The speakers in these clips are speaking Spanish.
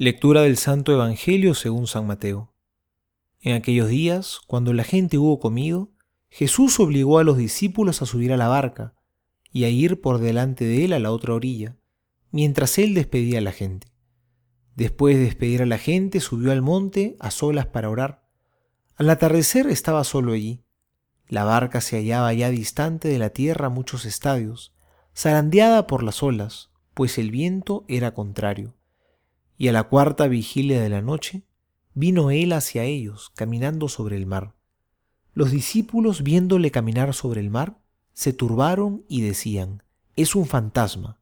Lectura del Santo Evangelio según San Mateo. En aquellos días, cuando la gente hubo comido, Jesús obligó a los discípulos a subir a la barca y a ir por delante de él a la otra orilla, mientras él despedía a la gente. Después de despedir a la gente, subió al monte a solas para orar. Al atardecer estaba solo allí. La barca se hallaba ya distante de la tierra muchos estadios, zarandeada por las olas, pues el viento era contrario y a la cuarta vigilia de la noche vino él hacia ellos, caminando sobre el mar. Los discípulos, viéndole caminar sobre el mar, se turbaron y decían, es un fantasma,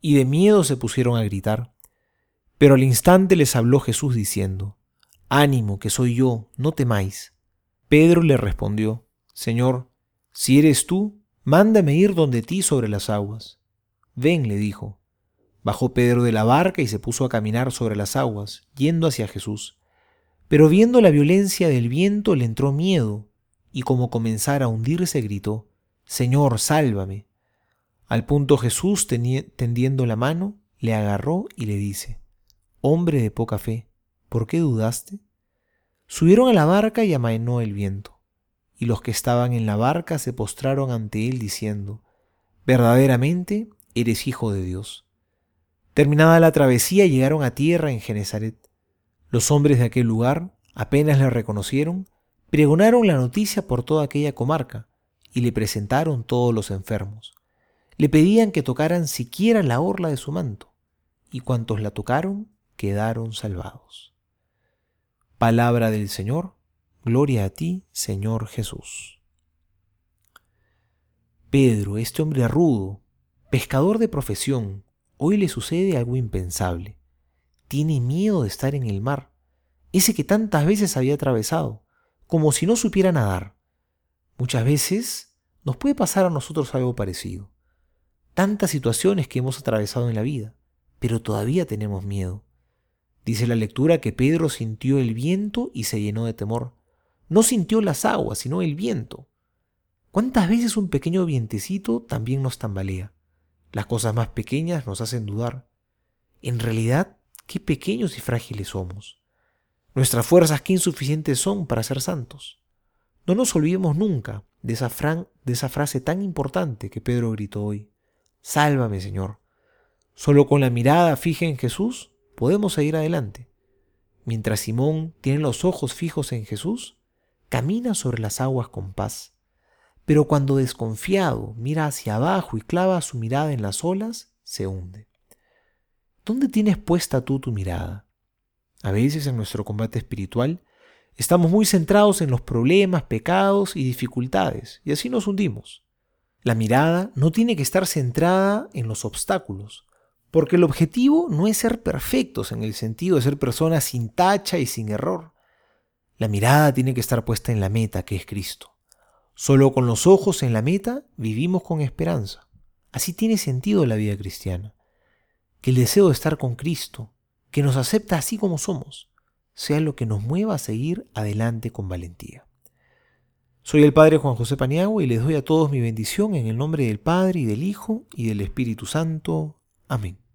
y de miedo se pusieron a gritar. Pero al instante les habló Jesús diciendo, Ánimo, que soy yo, no temáis. Pedro le respondió, Señor, si eres tú, mándame ir donde ti sobre las aguas. Ven, le dijo. Bajó Pedro de la barca y se puso a caminar sobre las aguas, yendo hacia Jesús. Pero viendo la violencia del viento le entró miedo, y como comenzara a hundirse gritó, Señor, sálvame. Al punto Jesús, tendiendo la mano, le agarró y le dice, Hombre de poca fe, ¿por qué dudaste? Subieron a la barca y amainó el viento, y los que estaban en la barca se postraron ante él diciendo, Verdaderamente eres hijo de Dios. Terminada la travesía llegaron a tierra en Genezaret. Los hombres de aquel lugar, apenas le reconocieron, pregonaron la noticia por toda aquella comarca y le presentaron todos los enfermos. Le pedían que tocaran siquiera la orla de su manto, y cuantos la tocaron quedaron salvados. Palabra del Señor, gloria a ti, Señor Jesús. Pedro, este hombre rudo, pescador de profesión, Hoy le sucede algo impensable. Tiene miedo de estar en el mar, ese que tantas veces había atravesado, como si no supiera nadar. Muchas veces nos puede pasar a nosotros algo parecido. Tantas situaciones que hemos atravesado en la vida, pero todavía tenemos miedo. Dice la lectura que Pedro sintió el viento y se llenó de temor. No sintió las aguas, sino el viento. ¿Cuántas veces un pequeño vientecito también nos tambalea? Las cosas más pequeñas nos hacen dudar. En realidad, qué pequeños y frágiles somos. Nuestras fuerzas qué insuficientes son para ser santos. No nos olvidemos nunca de esa, frase tan importante que Pedro gritó hoy. Sálvame, Señor. Solo con la mirada fija en Jesús podemos seguir adelante. Mientras Simón tiene los ojos fijos en Jesús, camina sobre las aguas con paz pero cuando desconfiado mira hacia abajo y clava su mirada en las olas, se hunde. ¿Dónde tienes puesta tú tu mirada? A veces en nuestro combate espiritual estamos muy centrados en los problemas, pecados y dificultades, y así nos hundimos. La mirada no tiene que estar centrada en los obstáculos, porque el objetivo no es ser perfectos en el sentido de ser personas sin tacha y sin error. La mirada tiene que estar puesta en la meta, que es Cristo. Solo con los ojos en la meta vivimos con esperanza. Así tiene sentido la vida cristiana. Que el deseo de estar con Cristo, que nos acepta así como somos, sea lo que nos mueva a seguir adelante con valentía. Soy el Padre Juan José Paniagua y les doy a todos mi bendición en el nombre del Padre y del Hijo y del Espíritu Santo. Amén.